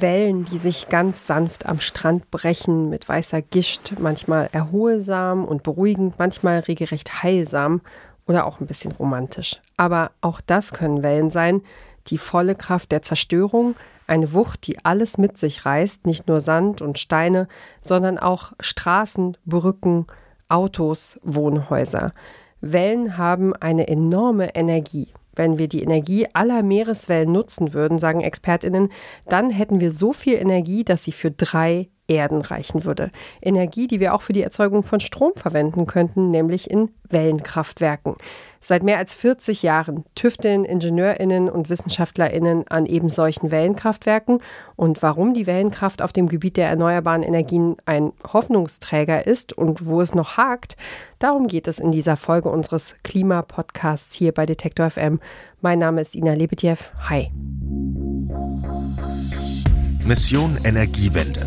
Wellen, die sich ganz sanft am Strand brechen, mit weißer Gischt, manchmal erholsam und beruhigend, manchmal regelrecht heilsam oder auch ein bisschen romantisch. Aber auch das können Wellen sein, die volle Kraft der Zerstörung, eine Wucht, die alles mit sich reißt, nicht nur Sand und Steine, sondern auch Straßen, Brücken, Autos, Wohnhäuser. Wellen haben eine enorme Energie. Wenn wir die Energie aller Meereswellen nutzen würden, sagen Expertinnen, dann hätten wir so viel Energie, dass sie für drei Erden reichen würde. Energie, die wir auch für die Erzeugung von Strom verwenden könnten, nämlich in Wellenkraftwerken. Seit mehr als 40 Jahren tüfteln Ingenieurinnen und Wissenschaftlerinnen an eben solchen Wellenkraftwerken und warum die Wellenkraft auf dem Gebiet der erneuerbaren Energien ein Hoffnungsträger ist und wo es noch hakt, darum geht es in dieser Folge unseres Klimapodcasts hier bei Detektor FM. Mein Name ist Ina Lebetjew. Hi. Mission Energiewende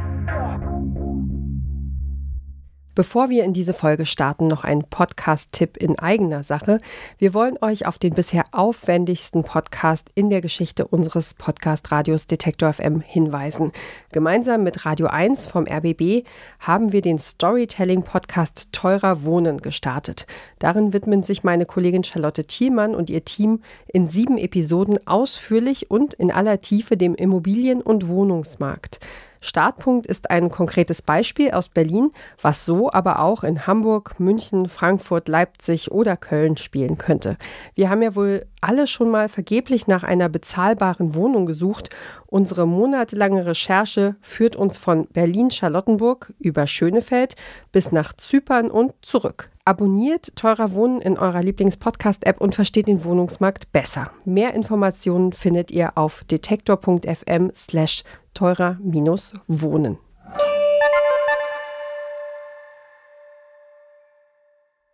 Bevor wir in diese Folge starten, noch ein Podcast-Tipp in eigener Sache. Wir wollen euch auf den bisher aufwendigsten Podcast in der Geschichte unseres Podcast-Radios Detektor FM hinweisen. Gemeinsam mit Radio 1 vom RBB haben wir den Storytelling-Podcast Teurer Wohnen gestartet. Darin widmen sich meine Kollegin Charlotte Thielmann und ihr Team in sieben Episoden ausführlich und in aller Tiefe dem Immobilien- und Wohnungsmarkt. Startpunkt ist ein konkretes Beispiel aus Berlin, was so aber auch in Hamburg, München, Frankfurt, Leipzig oder Köln spielen könnte. Wir haben ja wohl alle schon mal vergeblich nach einer bezahlbaren Wohnung gesucht. Unsere monatelange Recherche führt uns von Berlin-Charlottenburg über Schönefeld bis nach Zypern und zurück. Abonniert Teurer Wohnen in eurer Lieblings-Podcast-App und versteht den Wohnungsmarkt besser. Mehr Informationen findet ihr auf detektor.fm slash teurer-wohnen.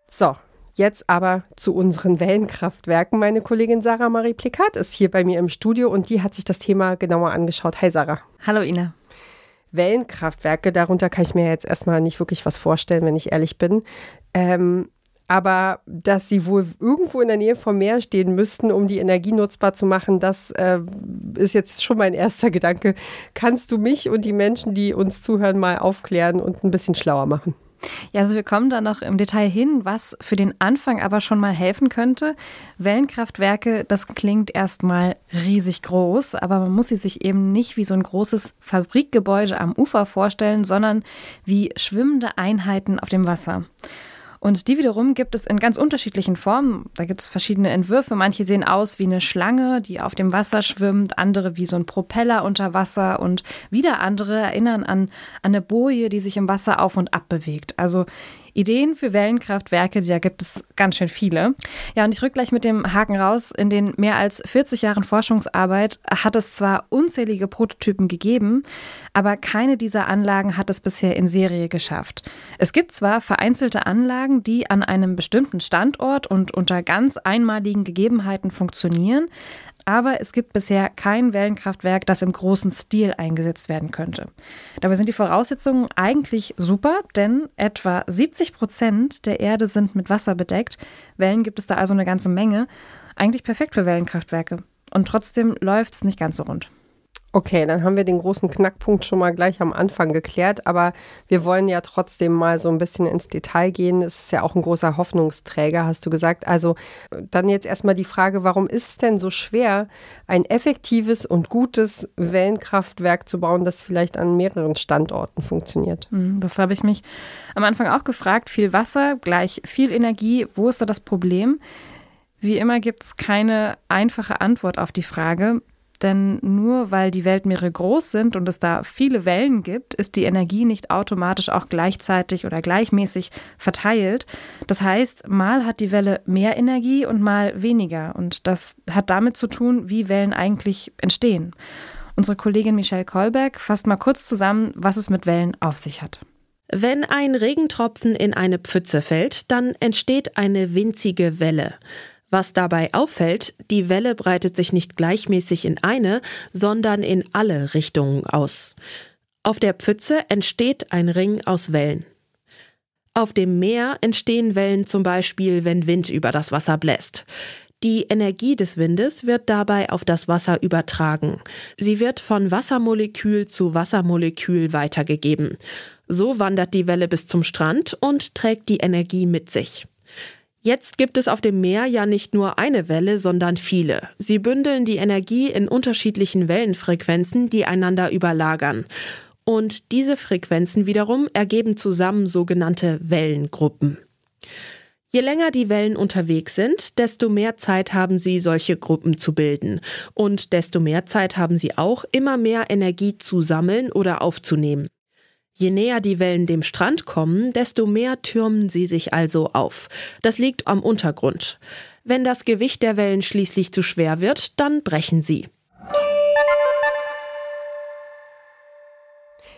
So, jetzt aber zu unseren Wellenkraftwerken. Meine Kollegin Sarah Marie Plikat ist hier bei mir im Studio und die hat sich das Thema genauer angeschaut. Hi Sarah. Hallo Ina. Wellenkraftwerke, darunter kann ich mir jetzt erstmal nicht wirklich was vorstellen, wenn ich ehrlich bin. Ähm, aber dass sie wohl irgendwo in der Nähe vom Meer stehen müssten, um die Energie nutzbar zu machen, das äh, ist jetzt schon mein erster Gedanke. Kannst du mich und die Menschen, die uns zuhören, mal aufklären und ein bisschen schlauer machen? Ja, also wir kommen da noch im Detail hin, was für den Anfang aber schon mal helfen könnte. Wellenkraftwerke, das klingt erstmal riesig groß, aber man muss sie sich eben nicht wie so ein großes Fabrikgebäude am Ufer vorstellen, sondern wie schwimmende Einheiten auf dem Wasser. Und die wiederum gibt es in ganz unterschiedlichen Formen. Da gibt es verschiedene Entwürfe. Manche sehen aus wie eine Schlange, die auf dem Wasser schwimmt, andere wie so ein Propeller unter Wasser und wieder andere erinnern an, an eine Boje, die sich im Wasser auf und ab bewegt. Also Ideen für Wellenkraftwerke, da gibt es ganz schön viele. Ja, und ich rück gleich mit dem Haken raus. In den mehr als 40 Jahren Forschungsarbeit hat es zwar unzählige Prototypen gegeben, aber keine dieser Anlagen hat es bisher in Serie geschafft. Es gibt zwar vereinzelte Anlagen, die an einem bestimmten Standort und unter ganz einmaligen Gegebenheiten funktionieren, aber es gibt bisher kein Wellenkraftwerk, das im großen Stil eingesetzt werden könnte. Dabei sind die Voraussetzungen eigentlich super, denn etwa 70 Prozent der Erde sind mit Wasser bedeckt. Wellen gibt es da also eine ganze Menge. Eigentlich perfekt für Wellenkraftwerke. Und trotzdem läuft es nicht ganz so rund. Okay, dann haben wir den großen Knackpunkt schon mal gleich am Anfang geklärt, aber wir wollen ja trotzdem mal so ein bisschen ins Detail gehen. Es ist ja auch ein großer Hoffnungsträger, hast du gesagt. Also dann jetzt erstmal die Frage, warum ist es denn so schwer, ein effektives und gutes Wellenkraftwerk zu bauen, das vielleicht an mehreren Standorten funktioniert? Hm, das habe ich mich am Anfang auch gefragt. Viel Wasser, gleich viel Energie. Wo ist da das Problem? Wie immer gibt es keine einfache Antwort auf die Frage. Denn nur weil die Weltmeere groß sind und es da viele Wellen gibt, ist die Energie nicht automatisch auch gleichzeitig oder gleichmäßig verteilt. Das heißt, mal hat die Welle mehr Energie und mal weniger. Und das hat damit zu tun, wie Wellen eigentlich entstehen. Unsere Kollegin Michelle Kolberg fasst mal kurz zusammen, was es mit Wellen auf sich hat. Wenn ein Regentropfen in eine Pfütze fällt, dann entsteht eine winzige Welle. Was dabei auffällt, die Welle breitet sich nicht gleichmäßig in eine, sondern in alle Richtungen aus. Auf der Pfütze entsteht ein Ring aus Wellen. Auf dem Meer entstehen Wellen zum Beispiel, wenn Wind über das Wasser bläst. Die Energie des Windes wird dabei auf das Wasser übertragen. Sie wird von Wassermolekül zu Wassermolekül weitergegeben. So wandert die Welle bis zum Strand und trägt die Energie mit sich. Jetzt gibt es auf dem Meer ja nicht nur eine Welle, sondern viele. Sie bündeln die Energie in unterschiedlichen Wellenfrequenzen, die einander überlagern. Und diese Frequenzen wiederum ergeben zusammen sogenannte Wellengruppen. Je länger die Wellen unterwegs sind, desto mehr Zeit haben sie, solche Gruppen zu bilden. Und desto mehr Zeit haben sie auch, immer mehr Energie zu sammeln oder aufzunehmen. Je näher die Wellen dem Strand kommen, desto mehr türmen sie sich also auf. Das liegt am Untergrund. Wenn das Gewicht der Wellen schließlich zu schwer wird, dann brechen sie.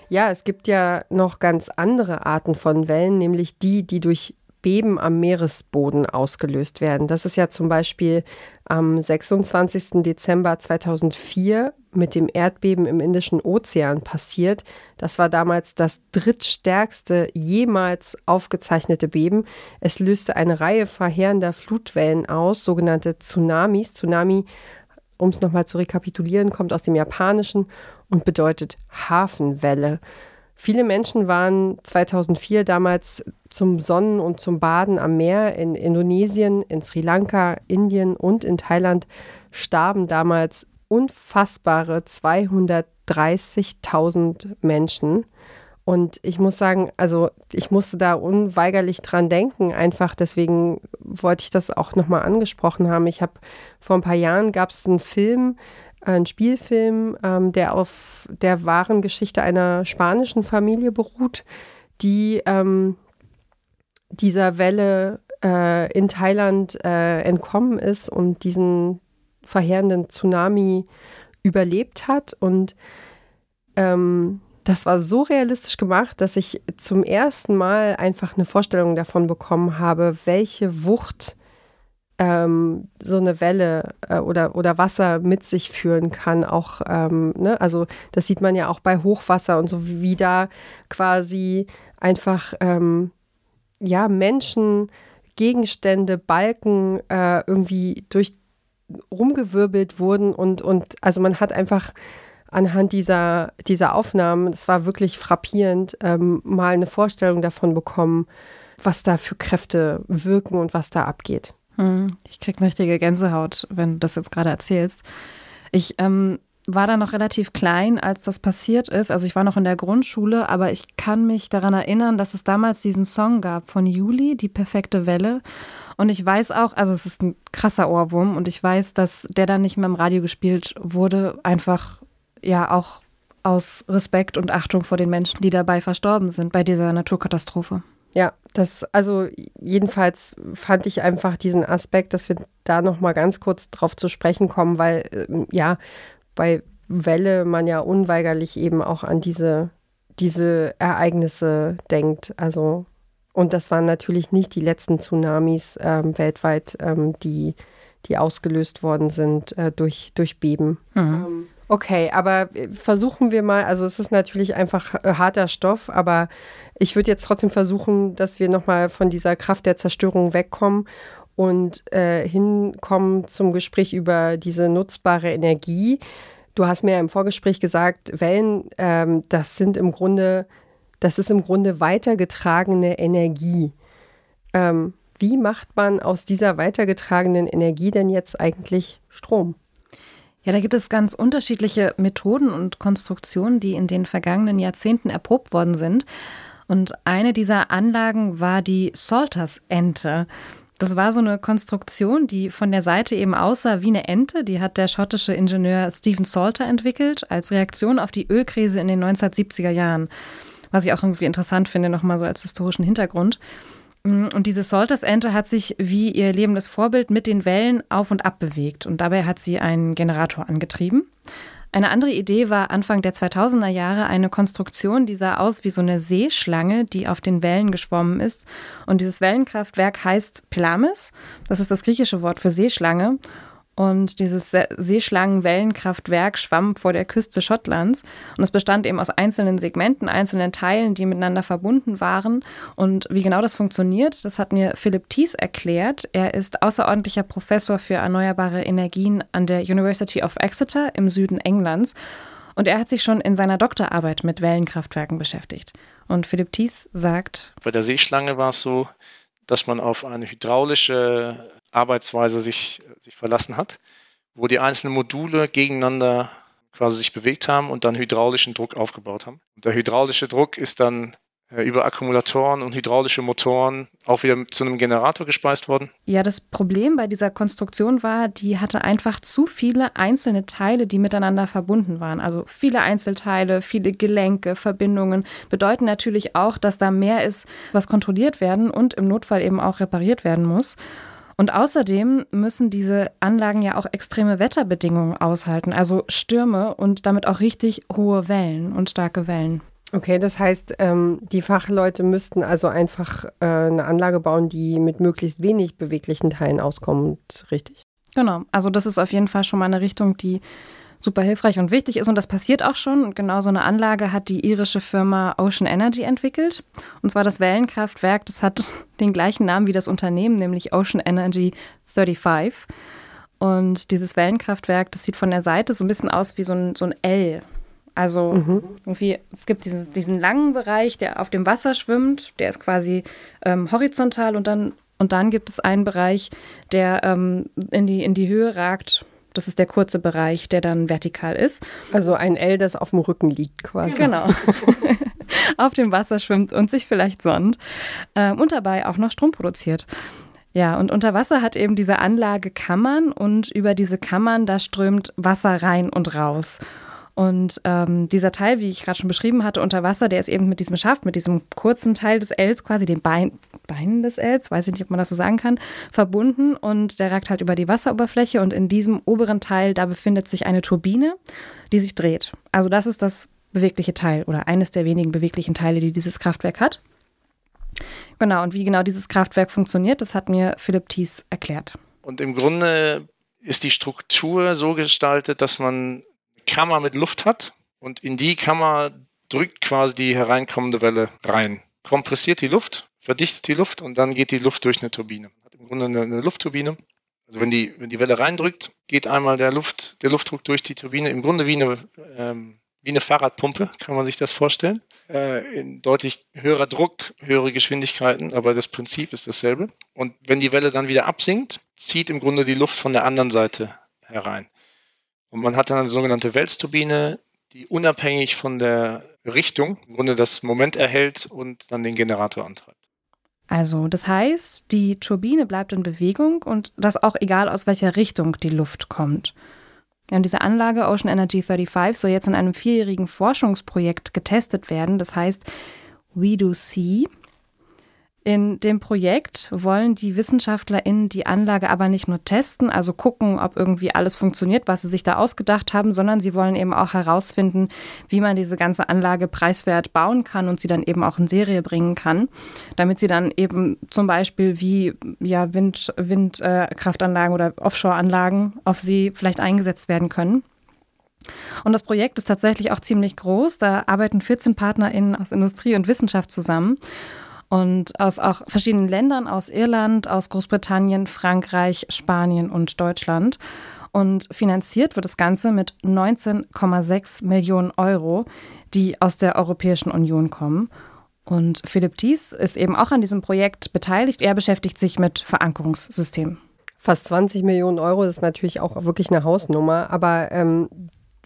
Ja, es gibt ja noch ganz andere Arten von Wellen, nämlich die, die durch Beben am Meeresboden ausgelöst werden. Das ist ja zum Beispiel am 26. Dezember 2004 mit dem Erdbeben im Indischen Ozean passiert. Das war damals das drittstärkste jemals aufgezeichnete Beben. Es löste eine Reihe verheerender Flutwellen aus, sogenannte Tsunamis. Tsunami, um es nochmal zu rekapitulieren, kommt aus dem Japanischen und bedeutet Hafenwelle. Viele Menschen waren 2004 damals zum Sonnen und zum Baden am Meer in Indonesien, in Sri Lanka, Indien und in Thailand starben damals unfassbare 230.000 Menschen. Und ich muss sagen, also ich musste da unweigerlich dran denken, einfach deswegen wollte ich das auch nochmal angesprochen haben. Ich habe vor ein paar Jahren gab es einen Film, ein Spielfilm, ähm, der auf der wahren Geschichte einer spanischen Familie beruht, die ähm, dieser Welle äh, in Thailand äh, entkommen ist und diesen verheerenden Tsunami überlebt hat. Und ähm, das war so realistisch gemacht, dass ich zum ersten Mal einfach eine Vorstellung davon bekommen habe, welche Wucht ähm, so eine Welle äh, oder, oder Wasser mit sich führen kann. Auch, ähm, ne? also das sieht man ja auch bei Hochwasser und so, wie da quasi einfach ähm, ja, Menschen, Gegenstände, Balken äh, irgendwie durch rumgewirbelt wurden und, und also man hat einfach anhand dieser, dieser Aufnahmen, das war wirklich frappierend, ähm, mal eine Vorstellung davon bekommen, was da für Kräfte wirken und was da abgeht. Hm, ich krieg eine richtige Gänsehaut, wenn du das jetzt gerade erzählst. Ich ähm, war da noch relativ klein, als das passiert ist. Also ich war noch in der Grundschule, aber ich kann mich daran erinnern, dass es damals diesen Song gab von Juli, Die perfekte Welle. Und ich weiß auch, also es ist ein krasser Ohrwurm und ich weiß, dass der dann nicht mehr im Radio gespielt wurde, einfach ja auch aus Respekt und Achtung vor den Menschen, die dabei verstorben sind bei dieser Naturkatastrophe. Ja, das, also jedenfalls fand ich einfach diesen Aspekt, dass wir da nochmal ganz kurz drauf zu sprechen kommen, weil äh, ja, bei Welle man ja unweigerlich eben auch an diese, diese Ereignisse denkt. Also, und das waren natürlich nicht die letzten Tsunamis ähm, weltweit, ähm, die, die ausgelöst worden sind äh, durch, durch Beben. Mhm. Okay, aber äh, versuchen wir mal, also es ist natürlich einfach äh, harter Stoff, aber ich würde jetzt trotzdem versuchen, dass wir nochmal von dieser Kraft der Zerstörung wegkommen und äh, hinkommen zum Gespräch über diese nutzbare Energie. Du hast mir im Vorgespräch gesagt, Wellen, ähm, das sind im Grunde, das ist im Grunde weitergetragene Energie. Ähm, wie macht man aus dieser weitergetragenen Energie denn jetzt eigentlich Strom? Ja, da gibt es ganz unterschiedliche Methoden und Konstruktionen, die in den vergangenen Jahrzehnten erprobt worden sind. Und eine dieser Anlagen war die Salters-Ente. Das war so eine Konstruktion, die von der Seite eben aussah wie eine Ente. Die hat der schottische Ingenieur Stephen Salter entwickelt als Reaktion auf die Ölkrise in den 1970er Jahren. Was ich auch irgendwie interessant finde, nochmal so als historischen Hintergrund. Und diese Salters-Ente hat sich wie ihr lebendes Vorbild mit den Wellen auf und ab bewegt. Und dabei hat sie einen Generator angetrieben. Eine andere Idee war Anfang der 2000er Jahre eine Konstruktion, die sah aus wie so eine Seeschlange, die auf den Wellen geschwommen ist. Und dieses Wellenkraftwerk heißt Pelamis. Das ist das griechische Wort für Seeschlange. Und dieses Seeschlangenwellenkraftwerk schwamm vor der Küste Schottlands. Und es bestand eben aus einzelnen Segmenten, einzelnen Teilen, die miteinander verbunden waren. Und wie genau das funktioniert, das hat mir Philipp Thies erklärt. Er ist außerordentlicher Professor für erneuerbare Energien an der University of Exeter im Süden Englands. Und er hat sich schon in seiner Doktorarbeit mit Wellenkraftwerken beschäftigt. Und Philipp Thies sagt: Bei der Seeschlange war es so, dass man auf eine hydraulische Arbeitsweise sich, sich verlassen hat, wo die einzelnen Module gegeneinander quasi sich bewegt haben und dann hydraulischen Druck aufgebaut haben. Und der hydraulische Druck ist dann äh, über Akkumulatoren und hydraulische Motoren auch wieder zu einem Generator gespeist worden. Ja, das Problem bei dieser Konstruktion war, die hatte einfach zu viele einzelne Teile, die miteinander verbunden waren. Also viele Einzelteile, viele Gelenke, Verbindungen bedeuten natürlich auch, dass da mehr ist, was kontrolliert werden und im Notfall eben auch repariert werden muss. Und außerdem müssen diese Anlagen ja auch extreme Wetterbedingungen aushalten, also Stürme und damit auch richtig hohe Wellen und starke Wellen. Okay, das heißt, ähm, die Fachleute müssten also einfach äh, eine Anlage bauen, die mit möglichst wenig beweglichen Teilen auskommt, richtig? Genau, also das ist auf jeden Fall schon mal eine Richtung, die super hilfreich und wichtig ist und das passiert auch schon. Und genau so eine Anlage hat die irische Firma Ocean Energy entwickelt. Und zwar das Wellenkraftwerk, das hat den gleichen Namen wie das Unternehmen, nämlich Ocean Energy 35. Und dieses Wellenkraftwerk, das sieht von der Seite so ein bisschen aus wie so ein, so ein L. Also mhm. irgendwie, es gibt diesen, diesen langen Bereich, der auf dem Wasser schwimmt, der ist quasi ähm, horizontal und dann, und dann gibt es einen Bereich, der ähm, in, die, in die Höhe ragt. Das ist der kurze Bereich, der dann vertikal ist. Also ein L, das auf dem Rücken liegt quasi. Genau. auf dem Wasser schwimmt und sich vielleicht sonnt ähm, und dabei auch noch Strom produziert. Ja, und unter Wasser hat eben diese Anlage Kammern und über diese Kammern, da strömt Wasser rein und raus. Und ähm, dieser Teil, wie ich gerade schon beschrieben hatte, unter Wasser, der ist eben mit diesem Schaft, mit diesem kurzen Teil des Ls, quasi den Bein, Beinen des Ls, weiß ich nicht, ob man das so sagen kann, verbunden und der ragt halt über die Wasseroberfläche und in diesem oberen Teil, da befindet sich eine Turbine, die sich dreht. Also das ist das bewegliche Teil oder eines der wenigen beweglichen Teile, die dieses Kraftwerk hat. Genau, und wie genau dieses Kraftwerk funktioniert, das hat mir Philipp Thies erklärt. Und im Grunde ist die Struktur so gestaltet, dass man Kammer mit Luft hat und in die Kammer drückt quasi die hereinkommende Welle rein. Kompressiert die Luft, verdichtet die Luft und dann geht die Luft durch eine Turbine. Hat im Grunde eine, eine Luftturbine. Also wenn die, wenn die Welle reindrückt, geht einmal der, Luft, der Luftdruck durch die Turbine. Im Grunde wie eine, ähm, wie eine Fahrradpumpe, kann man sich das vorstellen. Äh, in deutlich höherer Druck, höhere Geschwindigkeiten, aber das Prinzip ist dasselbe. Und wenn die Welle dann wieder absinkt, zieht im Grunde die Luft von der anderen Seite herein. Und man hat dann eine sogenannte Wälzturbine, die unabhängig von der Richtung im Grunde das Moment erhält und dann den Generator antreibt. Also, das heißt, die Turbine bleibt in Bewegung und das auch egal aus welcher Richtung die Luft kommt. Ja, und diese Anlage Ocean Energy 35 soll jetzt in einem vierjährigen Forschungsprojekt getestet werden. Das heißt We Do See. In dem Projekt wollen die WissenschaftlerInnen die Anlage aber nicht nur testen, also gucken, ob irgendwie alles funktioniert, was sie sich da ausgedacht haben, sondern sie wollen eben auch herausfinden, wie man diese ganze Anlage preiswert bauen kann und sie dann eben auch in Serie bringen kann, damit sie dann eben zum Beispiel wie ja, Wind, Windkraftanlagen äh, oder Offshore-Anlagen auf sie vielleicht eingesetzt werden können. Und das Projekt ist tatsächlich auch ziemlich groß. Da arbeiten 14 PartnerInnen aus Industrie und Wissenschaft zusammen und aus auch verschiedenen Ländern, aus Irland, aus Großbritannien, Frankreich, Spanien und Deutschland. Und finanziert wird das Ganze mit 19,6 Millionen Euro, die aus der Europäischen Union kommen. Und Philipp Thies ist eben auch an diesem Projekt beteiligt. Er beschäftigt sich mit Verankerungssystemen. Fast 20 Millionen Euro ist natürlich auch wirklich eine Hausnummer. Aber ähm,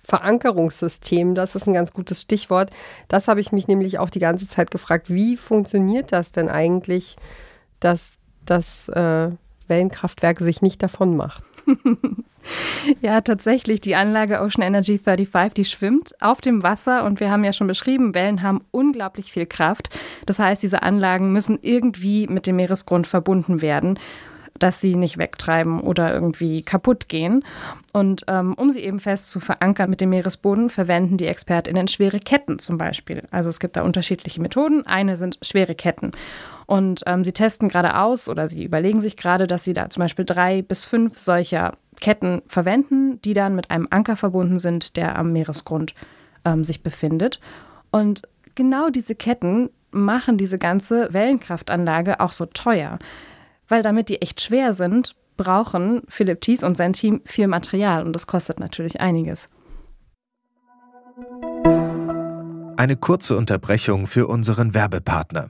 Verankerungssystem, das ist ein ganz gutes Stichwort. Das habe ich mich nämlich auch die ganze Zeit gefragt. Wie funktioniert das denn eigentlich, dass das äh, Wellenkraftwerk sich nicht davon macht? ja, tatsächlich. Die Anlage Ocean Energy 35, die schwimmt auf dem Wasser und wir haben ja schon beschrieben, Wellen haben unglaublich viel Kraft. Das heißt, diese Anlagen müssen irgendwie mit dem Meeresgrund verbunden werden dass sie nicht wegtreiben oder irgendwie kaputt gehen. Und ähm, um sie eben fest zu verankern mit dem Meeresboden, verwenden die ExpertInnen schwere Ketten zum Beispiel. Also es gibt da unterschiedliche Methoden. Eine sind schwere Ketten. Und ähm, sie testen gerade aus oder sie überlegen sich gerade, dass sie da zum Beispiel drei bis fünf solcher Ketten verwenden, die dann mit einem Anker verbunden sind, der am Meeresgrund ähm, sich befindet. Und genau diese Ketten machen diese ganze Wellenkraftanlage auch so teuer. Weil damit die echt schwer sind, brauchen Philipp Thies und sein Team viel Material und das kostet natürlich einiges. Eine kurze Unterbrechung für unseren Werbepartner.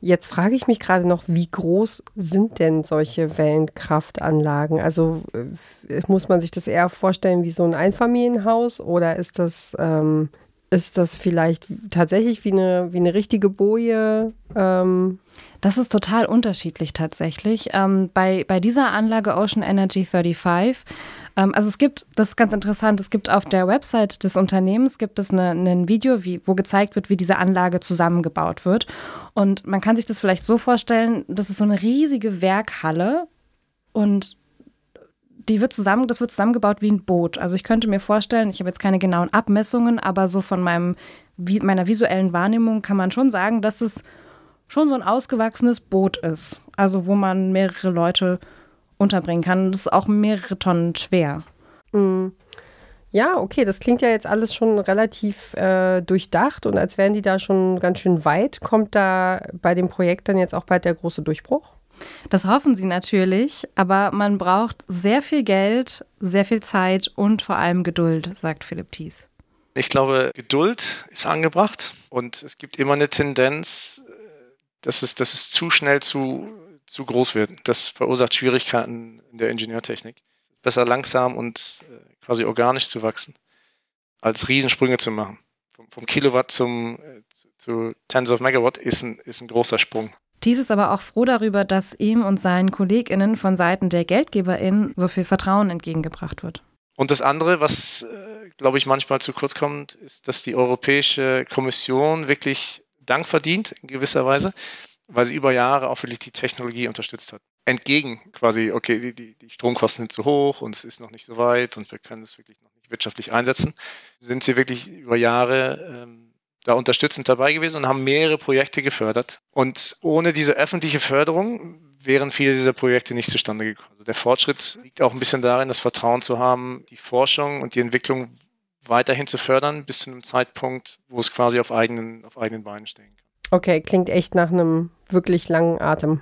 Jetzt frage ich mich gerade noch, wie groß sind denn solche Wellenkraftanlagen? Also äh, muss man sich das eher vorstellen wie so ein Einfamilienhaus oder ist das, ähm, ist das vielleicht tatsächlich wie eine, wie eine richtige Boje? Ähm? Das ist total unterschiedlich tatsächlich. Ähm, bei, bei dieser Anlage Ocean Energy 35 ähm, also es gibt, das ist ganz interessant, es gibt auf der Website des Unternehmens gibt es ein Video, wie, wo gezeigt wird, wie diese Anlage zusammengebaut wird. Und man kann sich das vielleicht so vorstellen, das ist so eine riesige Werkhalle und die wird zusammen, das wird zusammengebaut wie ein Boot. Also ich könnte mir vorstellen, ich habe jetzt keine genauen Abmessungen, aber so von meinem, meiner visuellen Wahrnehmung kann man schon sagen, dass es schon so ein ausgewachsenes Boot ist. Also wo man mehrere Leute unterbringen kann. Das ist auch mehrere Tonnen schwer. Mhm. Ja, okay, das klingt ja jetzt alles schon relativ äh, durchdacht und als wären die da schon ganz schön weit. Kommt da bei dem Projekt dann jetzt auch bald der große Durchbruch? Das hoffen sie natürlich, aber man braucht sehr viel Geld, sehr viel Zeit und vor allem Geduld, sagt Philipp Thies. Ich glaube, Geduld ist angebracht und es gibt immer eine Tendenz, äh, dass es, dass es zu schnell zu zu groß wird. Das verursacht Schwierigkeiten in der Ingenieurtechnik. Besser langsam und äh, quasi organisch zu wachsen, als Riesensprünge zu machen. Vom, vom Kilowatt zum, äh, zu, zu Tens of Megawatt ist ein, ist ein großer Sprung. Thies ist aber auch froh darüber, dass ihm und seinen KollegInnen von Seiten der GeldgeberInnen so viel Vertrauen entgegengebracht wird. Und das andere, was, äh, glaube ich, manchmal zu kurz kommt, ist, dass die Europäische Kommission wirklich Dank verdient, in gewisser Weise, weil sie über Jahre auch wirklich die Technologie unterstützt hat. Entgegen quasi, okay, die, die, Stromkosten sind zu hoch und es ist noch nicht so weit und wir können es wirklich noch nicht wirtschaftlich einsetzen, sind sie wirklich über Jahre ähm, da unterstützend dabei gewesen und haben mehrere Projekte gefördert. Und ohne diese öffentliche Förderung wären viele dieser Projekte nicht zustande gekommen. Also der Fortschritt liegt auch ein bisschen darin, das Vertrauen zu haben, die Forschung und die Entwicklung weiterhin zu fördern, bis zu einem Zeitpunkt, wo es quasi auf eigenen, auf eigenen Beinen kann. Okay, klingt echt nach einem wirklich langen Atem.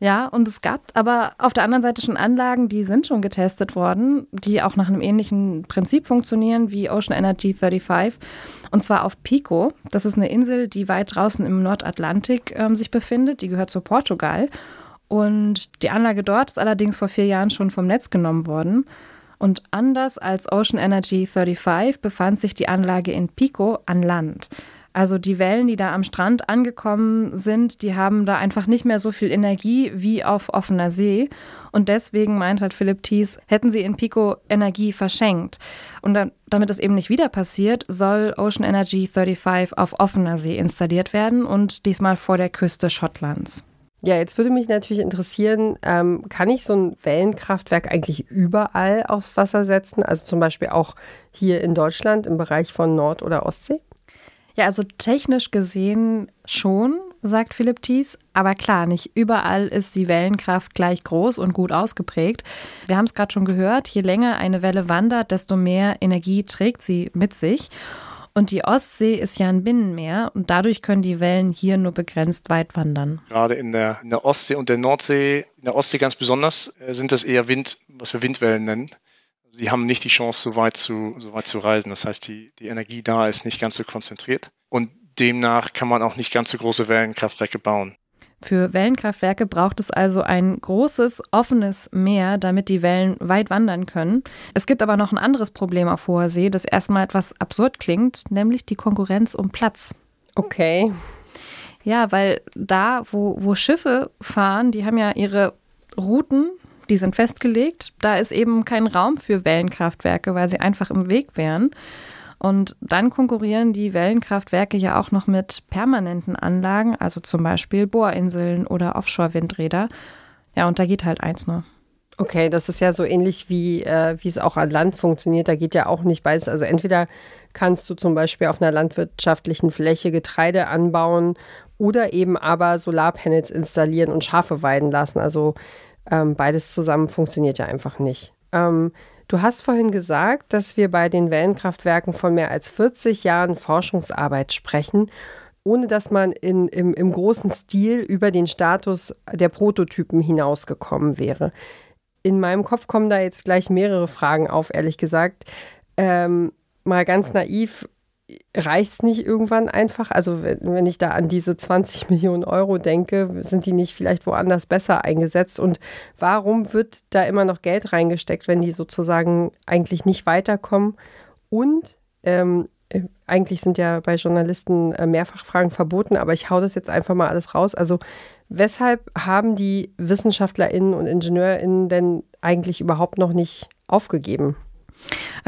Ja, und es gab aber auf der anderen Seite schon Anlagen, die sind schon getestet worden, die auch nach einem ähnlichen Prinzip funktionieren wie Ocean Energy 35. Und zwar auf Pico. Das ist eine Insel, die weit draußen im Nordatlantik ähm, sich befindet. Die gehört zu Portugal. Und die Anlage dort ist allerdings vor vier Jahren schon vom Netz genommen worden. Und anders als Ocean Energy 35 befand sich die Anlage in Pico an Land. Also die Wellen, die da am Strand angekommen sind, die haben da einfach nicht mehr so viel Energie wie auf offener See. Und deswegen meint halt Philipp Thies, hätten sie in Pico Energie verschenkt. Und dann, damit das eben nicht wieder passiert, soll Ocean Energy 35 auf offener See installiert werden und diesmal vor der Küste Schottlands. Ja, jetzt würde mich natürlich interessieren, ähm, kann ich so ein Wellenkraftwerk eigentlich überall aufs Wasser setzen? Also zum Beispiel auch hier in Deutschland im Bereich von Nord- oder Ostsee? Ja, also technisch gesehen schon, sagt Philipp Thies. Aber klar, nicht überall ist die Wellenkraft gleich groß und gut ausgeprägt. Wir haben es gerade schon gehört, je länger eine Welle wandert, desto mehr Energie trägt sie mit sich. Und die Ostsee ist ja ein Binnenmeer und dadurch können die Wellen hier nur begrenzt weit wandern. Gerade in der, in der Ostsee und der Nordsee, in der Ostsee ganz besonders, äh, sind das eher Wind, was wir Windwellen nennen die haben nicht die Chance, so weit zu, so weit zu reisen. Das heißt, die, die Energie da ist nicht ganz so konzentriert und demnach kann man auch nicht ganz so große Wellenkraftwerke bauen. Für Wellenkraftwerke braucht es also ein großes, offenes Meer, damit die Wellen weit wandern können. Es gibt aber noch ein anderes Problem auf hoher See, das erstmal etwas absurd klingt, nämlich die Konkurrenz um Platz. Okay. Ja, weil da, wo, wo Schiffe fahren, die haben ja ihre Routen die sind festgelegt. Da ist eben kein Raum für Wellenkraftwerke, weil sie einfach im Weg wären. Und dann konkurrieren die Wellenkraftwerke ja auch noch mit permanenten Anlagen, also zum Beispiel Bohrinseln oder Offshore-Windräder. Ja, und da geht halt eins nur. Okay, das ist ja so ähnlich wie, äh, wie es auch an Land funktioniert. Da geht ja auch nicht beides. Also entweder kannst du zum Beispiel auf einer landwirtschaftlichen Fläche Getreide anbauen oder eben aber Solarpanels installieren und Schafe weiden lassen. Also ähm, beides zusammen funktioniert ja einfach nicht. Ähm, du hast vorhin gesagt, dass wir bei den Wellenkraftwerken von mehr als 40 Jahren Forschungsarbeit sprechen, ohne dass man in, im, im großen Stil über den Status der Prototypen hinausgekommen wäre. In meinem Kopf kommen da jetzt gleich mehrere Fragen auf, ehrlich gesagt. Ähm, mal ganz naiv, reicht es nicht irgendwann einfach? Also wenn ich da an diese 20 Millionen Euro denke, sind die nicht vielleicht woanders besser eingesetzt? Und warum wird da immer noch Geld reingesteckt, wenn die sozusagen eigentlich nicht weiterkommen? Und ähm, äh, eigentlich sind ja bei Journalisten äh, Mehrfachfragen verboten, aber ich hau das jetzt einfach mal alles raus. Also weshalb haben die WissenschaftlerInnen und IngenieurInnen denn eigentlich überhaupt noch nicht aufgegeben?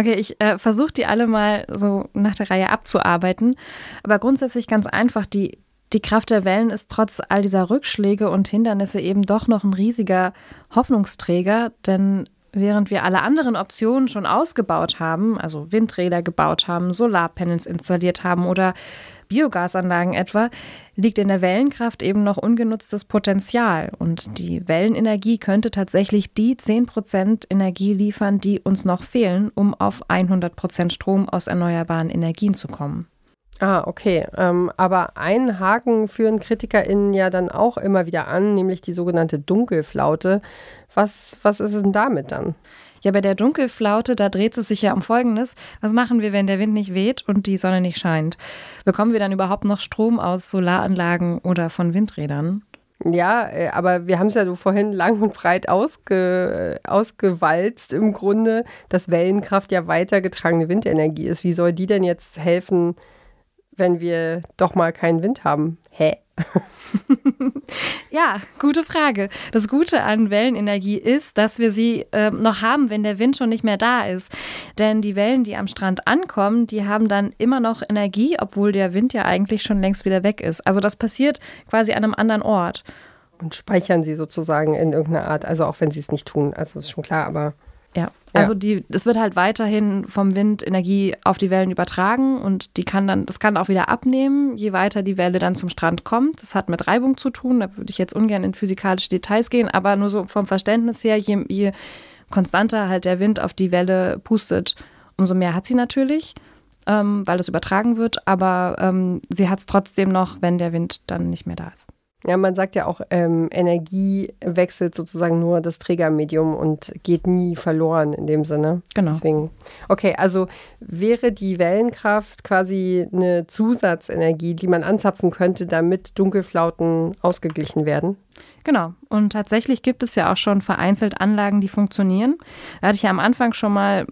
Okay, ich äh, versuche die alle mal so nach der Reihe abzuarbeiten. Aber grundsätzlich ganz einfach, die, die Kraft der Wellen ist trotz all dieser Rückschläge und Hindernisse eben doch noch ein riesiger Hoffnungsträger, denn während wir alle anderen Optionen schon ausgebaut haben, also Windräder gebaut haben, Solarpanels installiert haben oder Biogasanlagen etwa, liegt in der Wellenkraft eben noch ungenutztes Potenzial. Und die Wellenenergie könnte tatsächlich die 10 Prozent Energie liefern, die uns noch fehlen, um auf 100 Prozent Strom aus erneuerbaren Energien zu kommen. Ah, okay. Ähm, aber einen Haken führen KritikerInnen ja dann auch immer wieder an, nämlich die sogenannte Dunkelflaute. Was, was ist denn damit dann? Ja, bei der Dunkelflaute, da dreht es sich ja um Folgendes. Was machen wir, wenn der Wind nicht weht und die Sonne nicht scheint? Bekommen wir dann überhaupt noch Strom aus Solaranlagen oder von Windrädern? Ja, äh, aber wir haben es ja so vorhin lang und breit ausge, ausgewalzt im Grunde, dass Wellenkraft ja weitergetragene Windenergie ist. Wie soll die denn jetzt helfen, wenn wir doch mal keinen Wind haben? Hä? ja, gute Frage. Das Gute an Wellenenergie ist, dass wir sie äh, noch haben, wenn der Wind schon nicht mehr da ist. Denn die Wellen, die am Strand ankommen, die haben dann immer noch Energie, obwohl der Wind ja eigentlich schon längst wieder weg ist. Also das passiert quasi an einem anderen Ort. Und speichern sie sozusagen in irgendeiner Art, also auch wenn sie es nicht tun. Also ist schon klar, aber ja, also die, es wird halt weiterhin vom Wind Energie auf die Wellen übertragen und die kann dann, das kann auch wieder abnehmen, je weiter die Welle dann zum Strand kommt. Das hat mit Reibung zu tun, da würde ich jetzt ungern in physikalische Details gehen, aber nur so vom Verständnis her, je, je konstanter halt der Wind auf die Welle pustet, umso mehr hat sie natürlich, ähm, weil es übertragen wird, aber ähm, sie hat es trotzdem noch, wenn der Wind dann nicht mehr da ist. Ja, man sagt ja auch, ähm, Energie wechselt sozusagen nur das Trägermedium und geht nie verloren in dem Sinne. Genau. Deswegen, okay, also wäre die Wellenkraft quasi eine Zusatzenergie, die man anzapfen könnte, damit Dunkelflauten ausgeglichen werden? Genau. Und tatsächlich gibt es ja auch schon vereinzelt Anlagen, die funktionieren. Da hatte ich ja am Anfang schon mal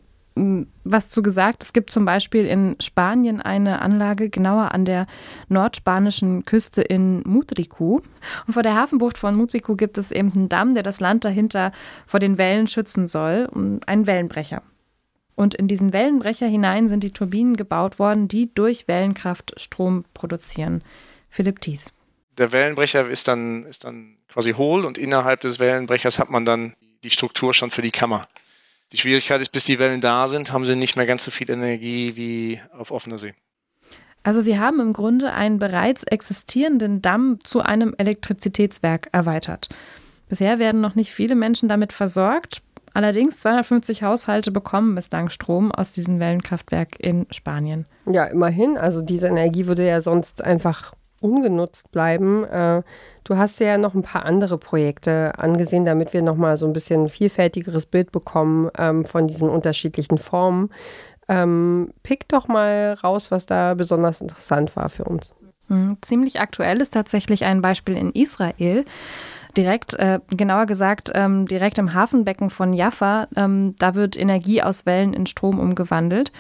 was zu gesagt. Es gibt zum Beispiel in Spanien eine Anlage genauer an der nordspanischen Küste in Mutriku. Und vor der Hafenbucht von Mutriku gibt es eben einen Damm, der das Land dahinter vor den Wellen schützen soll, einen Wellenbrecher. Und in diesen Wellenbrecher hinein sind die Turbinen gebaut worden, die durch Wellenkraft Strom produzieren. Philipp Thies. Der Wellenbrecher ist dann, ist dann quasi hohl und innerhalb des Wellenbrechers hat man dann die Struktur schon für die Kammer. Die Schwierigkeit ist, bis die Wellen da sind, haben sie nicht mehr ganz so viel Energie wie auf offener See. Also Sie haben im Grunde einen bereits existierenden Damm zu einem Elektrizitätswerk erweitert. Bisher werden noch nicht viele Menschen damit versorgt. Allerdings 250 Haushalte bekommen bislang Strom aus diesem Wellenkraftwerk in Spanien. Ja, immerhin. Also diese Energie würde ja sonst einfach ungenutzt bleiben. Äh, du hast ja noch ein paar andere Projekte angesehen, damit wir noch mal so ein bisschen vielfältigeres Bild bekommen ähm, von diesen unterschiedlichen Formen. Ähm, pick doch mal raus, was da besonders interessant war für uns. Hm, ziemlich aktuell ist tatsächlich ein Beispiel in Israel. Direkt, äh, genauer gesagt, ähm, direkt im Hafenbecken von Jaffa, ähm, da wird Energie aus Wellen in Strom umgewandelt.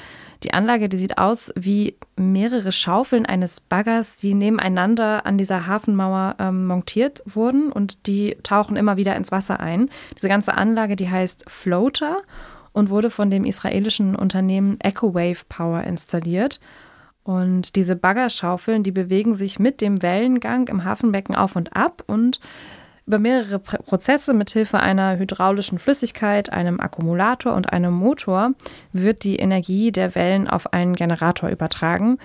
Die Anlage, die sieht aus wie mehrere Schaufeln eines Baggers, die nebeneinander an dieser Hafenmauer ähm, montiert wurden und die tauchen immer wieder ins Wasser ein. Diese ganze Anlage, die heißt Floater und wurde von dem israelischen Unternehmen EcoWave Power installiert. Und diese Baggerschaufeln, die bewegen sich mit dem Wellengang im Hafenbecken auf und ab und über mehrere Prozesse mit Hilfe einer hydraulischen Flüssigkeit, einem Akkumulator und einem Motor wird die Energie der Wellen auf einen Generator übertragen.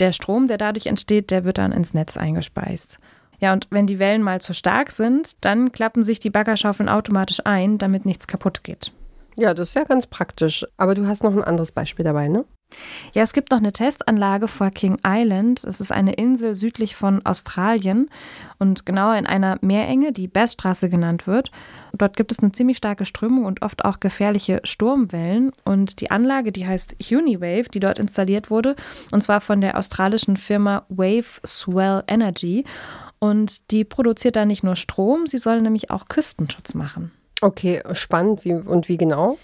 Der Strom, der dadurch entsteht, der wird dann ins Netz eingespeist. Ja, und wenn die Wellen mal zu stark sind, dann klappen sich die Baggerschaufeln automatisch ein, damit nichts kaputt geht. Ja, das ist ja ganz praktisch. Aber du hast noch ein anderes Beispiel dabei, ne? Ja, es gibt noch eine Testanlage vor King Island. Es ist eine Insel südlich von Australien und genauer in einer Meerenge, die Bassstraße genannt wird. Dort gibt es eine ziemlich starke Strömung und oft auch gefährliche Sturmwellen. Und die Anlage, die heißt Uniwave, die dort installiert wurde, und zwar von der australischen Firma Wave Swell Energy. Und die produziert da nicht nur Strom, sie soll nämlich auch Küstenschutz machen. Okay, spannend. Wie, und wie genau?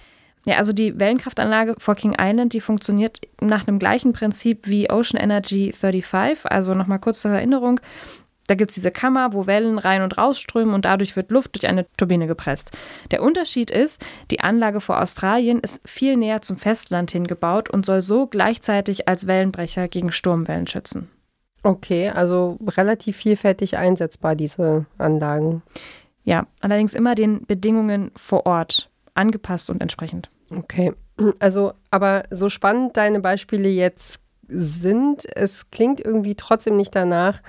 Ja, also die Wellenkraftanlage vor King Island, die funktioniert nach einem gleichen Prinzip wie Ocean Energy 35. Also nochmal kurz zur Erinnerung. Da gibt es diese Kammer, wo Wellen rein und rausströmen und dadurch wird Luft durch eine Turbine gepresst. Der Unterschied ist, die Anlage vor Australien ist viel näher zum Festland hingebaut und soll so gleichzeitig als Wellenbrecher gegen Sturmwellen schützen. Okay, also relativ vielfältig einsetzbar, diese Anlagen. Ja, allerdings immer den Bedingungen vor Ort angepasst und entsprechend. Okay, also aber so spannend deine Beispiele jetzt sind, es klingt irgendwie trotzdem nicht danach,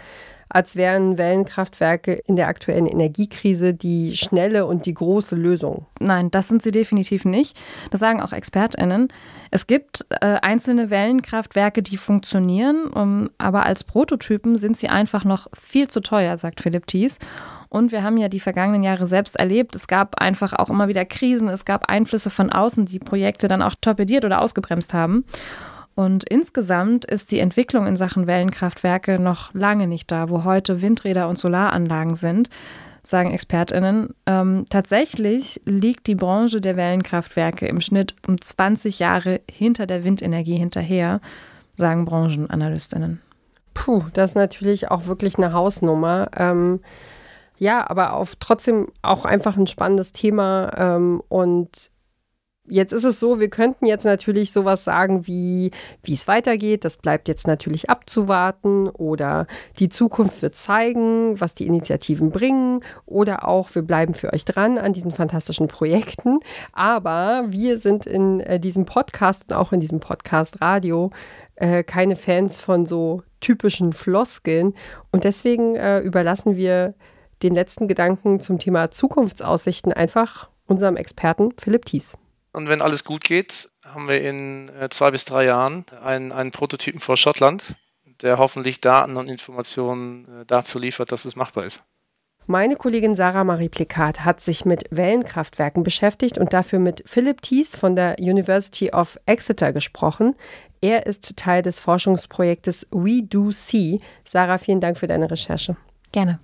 als wären Wellenkraftwerke in der aktuellen Energiekrise die schnelle und die große Lösung. Nein, das sind sie definitiv nicht. Das sagen auch ExpertInnen. Es gibt äh, einzelne Wellenkraftwerke, die funktionieren, um, aber als Prototypen sind sie einfach noch viel zu teuer, sagt Philipp Thies. Und wir haben ja die vergangenen Jahre selbst erlebt. Es gab einfach auch immer wieder Krisen. Es gab Einflüsse von außen, die Projekte dann auch torpediert oder ausgebremst haben. Und insgesamt ist die Entwicklung in Sachen Wellenkraftwerke noch lange nicht da, wo heute Windräder und Solaranlagen sind, sagen ExpertInnen. Ähm, tatsächlich liegt die Branche der Wellenkraftwerke im Schnitt um 20 Jahre hinter der Windenergie hinterher, sagen BranchenanalystInnen. Puh, das ist natürlich auch wirklich eine Hausnummer. Ähm, ja, aber auf trotzdem auch einfach ein spannendes Thema. Ähm, und jetzt ist es so, wir könnten jetzt natürlich sowas sagen wie, wie es weitergeht. Das bleibt jetzt natürlich abzuwarten. Oder die Zukunft wird zeigen, was die Initiativen bringen. Oder auch, wir bleiben für euch dran an diesen fantastischen Projekten. Aber wir sind in äh, diesem Podcast und auch in diesem Podcast Radio äh, keine Fans von so typischen Floskeln. Und deswegen äh, überlassen wir den letzten Gedanken zum Thema Zukunftsaussichten einfach unserem Experten Philipp Thies. Und wenn alles gut geht, haben wir in äh, zwei bis drei Jahren einen, einen Prototypen vor Schottland, der hoffentlich Daten und Informationen äh, dazu liefert, dass es machbar ist. Meine Kollegin Sarah Marie Plikat hat sich mit Wellenkraftwerken beschäftigt und dafür mit Philipp Thies von der University of Exeter gesprochen. Er ist Teil des Forschungsprojektes We Do See. Sarah, vielen Dank für deine Recherche. Gerne.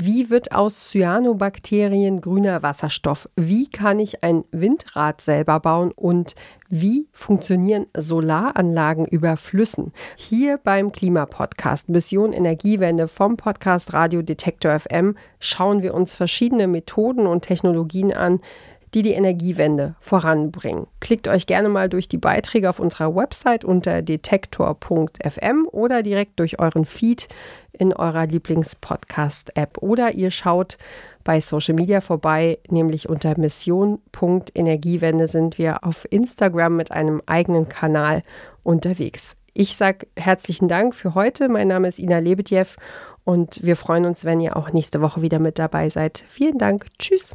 Wie wird aus Cyanobakterien grüner Wasserstoff? Wie kann ich ein Windrad selber bauen? Und wie funktionieren Solaranlagen über Flüssen? Hier beim Klimapodcast Mission Energiewende vom Podcast Radio Detektor FM schauen wir uns verschiedene Methoden und Technologien an, die die Energiewende voranbringen. Klickt euch gerne mal durch die Beiträge auf unserer Website unter detektor.fm oder direkt durch euren Feed in eurer Lieblingspodcast-App oder ihr schaut bei Social Media vorbei, nämlich unter Mission.energiewende sind wir auf Instagram mit einem eigenen Kanal unterwegs. Ich sage herzlichen Dank für heute. Mein Name ist Ina Lebedjew und wir freuen uns, wenn ihr auch nächste Woche wieder mit dabei seid. Vielen Dank. Tschüss.